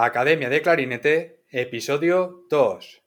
Academia de Clarinete, episodio 2.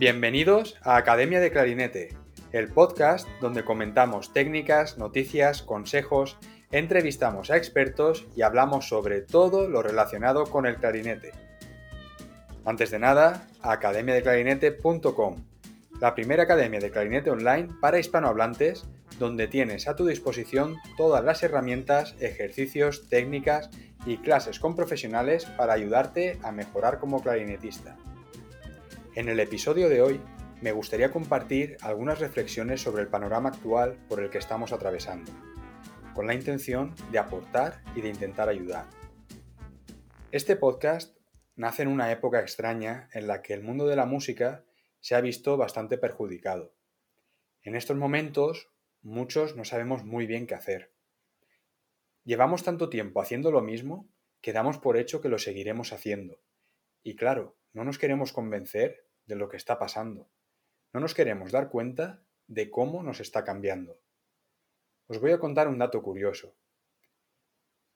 Bienvenidos a Academia de Clarinete, el podcast donde comentamos técnicas, noticias, consejos, entrevistamos a expertos y hablamos sobre todo lo relacionado con el clarinete. Antes de nada, academiadeclarinete.com, la primera academia de clarinete online para hispanohablantes, donde tienes a tu disposición todas las herramientas, ejercicios, técnicas y clases con profesionales para ayudarte a mejorar como clarinetista. En el episodio de hoy me gustaría compartir algunas reflexiones sobre el panorama actual por el que estamos atravesando, con la intención de aportar y de intentar ayudar. Este podcast nace en una época extraña en la que el mundo de la música se ha visto bastante perjudicado. En estos momentos muchos no sabemos muy bien qué hacer. Llevamos tanto tiempo haciendo lo mismo que damos por hecho que lo seguiremos haciendo. Y claro, no nos queremos convencer de lo que está pasando. No nos queremos dar cuenta de cómo nos está cambiando. Os voy a contar un dato curioso.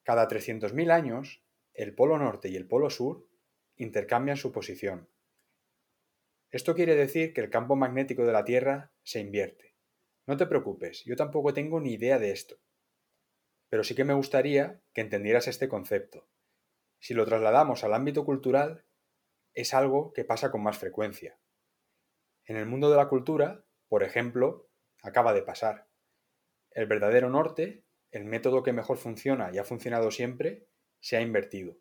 Cada 300.000 años, el polo norte y el polo sur intercambian su posición. Esto quiere decir que el campo magnético de la Tierra se invierte. No te preocupes, yo tampoco tengo ni idea de esto. Pero sí que me gustaría que entendieras este concepto. Si lo trasladamos al ámbito cultural, es algo que pasa con más frecuencia. En el mundo de la cultura, por ejemplo, acaba de pasar. El verdadero norte, el método que mejor funciona y ha funcionado siempre, se ha invertido.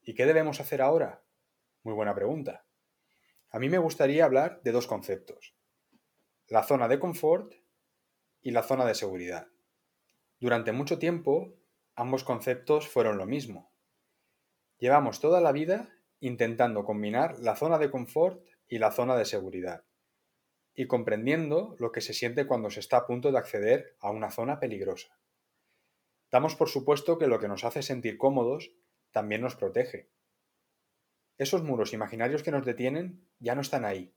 ¿Y qué debemos hacer ahora? Muy buena pregunta. A mí me gustaría hablar de dos conceptos. La zona de confort y la zona de seguridad. Durante mucho tiempo, ambos conceptos fueron lo mismo. Llevamos toda la vida intentando combinar la zona de confort y la zona de seguridad, y comprendiendo lo que se siente cuando se está a punto de acceder a una zona peligrosa. Damos por supuesto que lo que nos hace sentir cómodos también nos protege. Esos muros imaginarios que nos detienen ya no están ahí,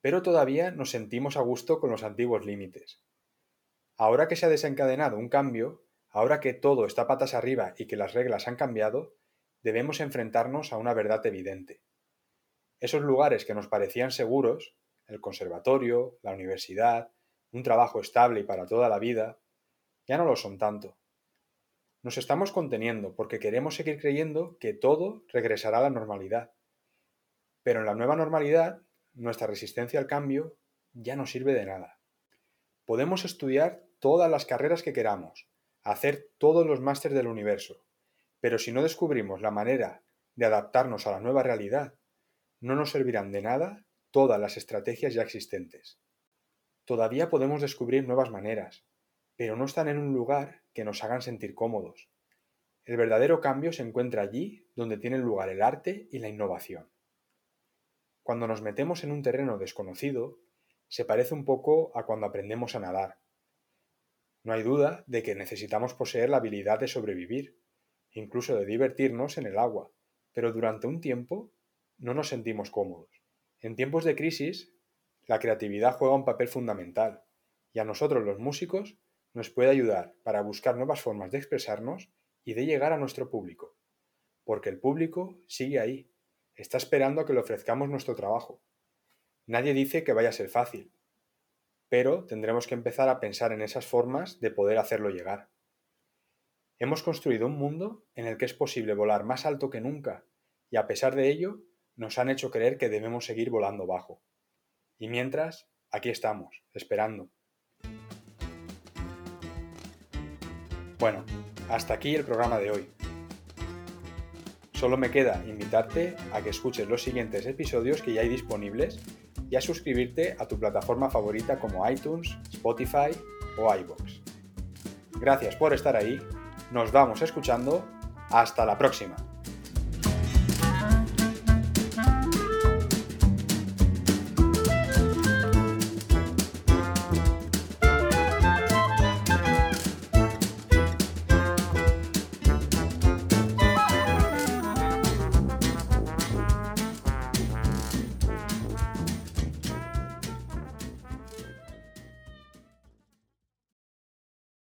pero todavía nos sentimos a gusto con los antiguos límites. Ahora que se ha desencadenado un cambio, ahora que todo está patas arriba y que las reglas han cambiado, debemos enfrentarnos a una verdad evidente. Esos lugares que nos parecían seguros, el conservatorio, la universidad, un trabajo estable y para toda la vida, ya no lo son tanto. Nos estamos conteniendo porque queremos seguir creyendo que todo regresará a la normalidad. Pero en la nueva normalidad, nuestra resistencia al cambio ya no sirve de nada. Podemos estudiar todas las carreras que queramos, hacer todos los másteres del universo, pero si no descubrimos la manera de adaptarnos a la nueva realidad, no nos servirán de nada todas las estrategias ya existentes. Todavía podemos descubrir nuevas maneras, pero no están en un lugar que nos hagan sentir cómodos. El verdadero cambio se encuentra allí donde tienen lugar el arte y la innovación. Cuando nos metemos en un terreno desconocido, se parece un poco a cuando aprendemos a nadar. No hay duda de que necesitamos poseer la habilidad de sobrevivir, incluso de divertirnos en el agua, pero durante un tiempo no nos sentimos cómodos. En tiempos de crisis, la creatividad juega un papel fundamental y a nosotros los músicos nos puede ayudar para buscar nuevas formas de expresarnos y de llegar a nuestro público. Porque el público sigue ahí, está esperando a que le ofrezcamos nuestro trabajo. Nadie dice que vaya a ser fácil, pero tendremos que empezar a pensar en esas formas de poder hacerlo llegar. Hemos construido un mundo en el que es posible volar más alto que nunca, y a pesar de ello, nos han hecho creer que debemos seguir volando bajo. Y mientras, aquí estamos, esperando. Bueno, hasta aquí el programa de hoy. Solo me queda invitarte a que escuches los siguientes episodios que ya hay disponibles y a suscribirte a tu plataforma favorita como iTunes, Spotify o iBox. Gracias por estar ahí nos vamos escuchando Hasta la próxima.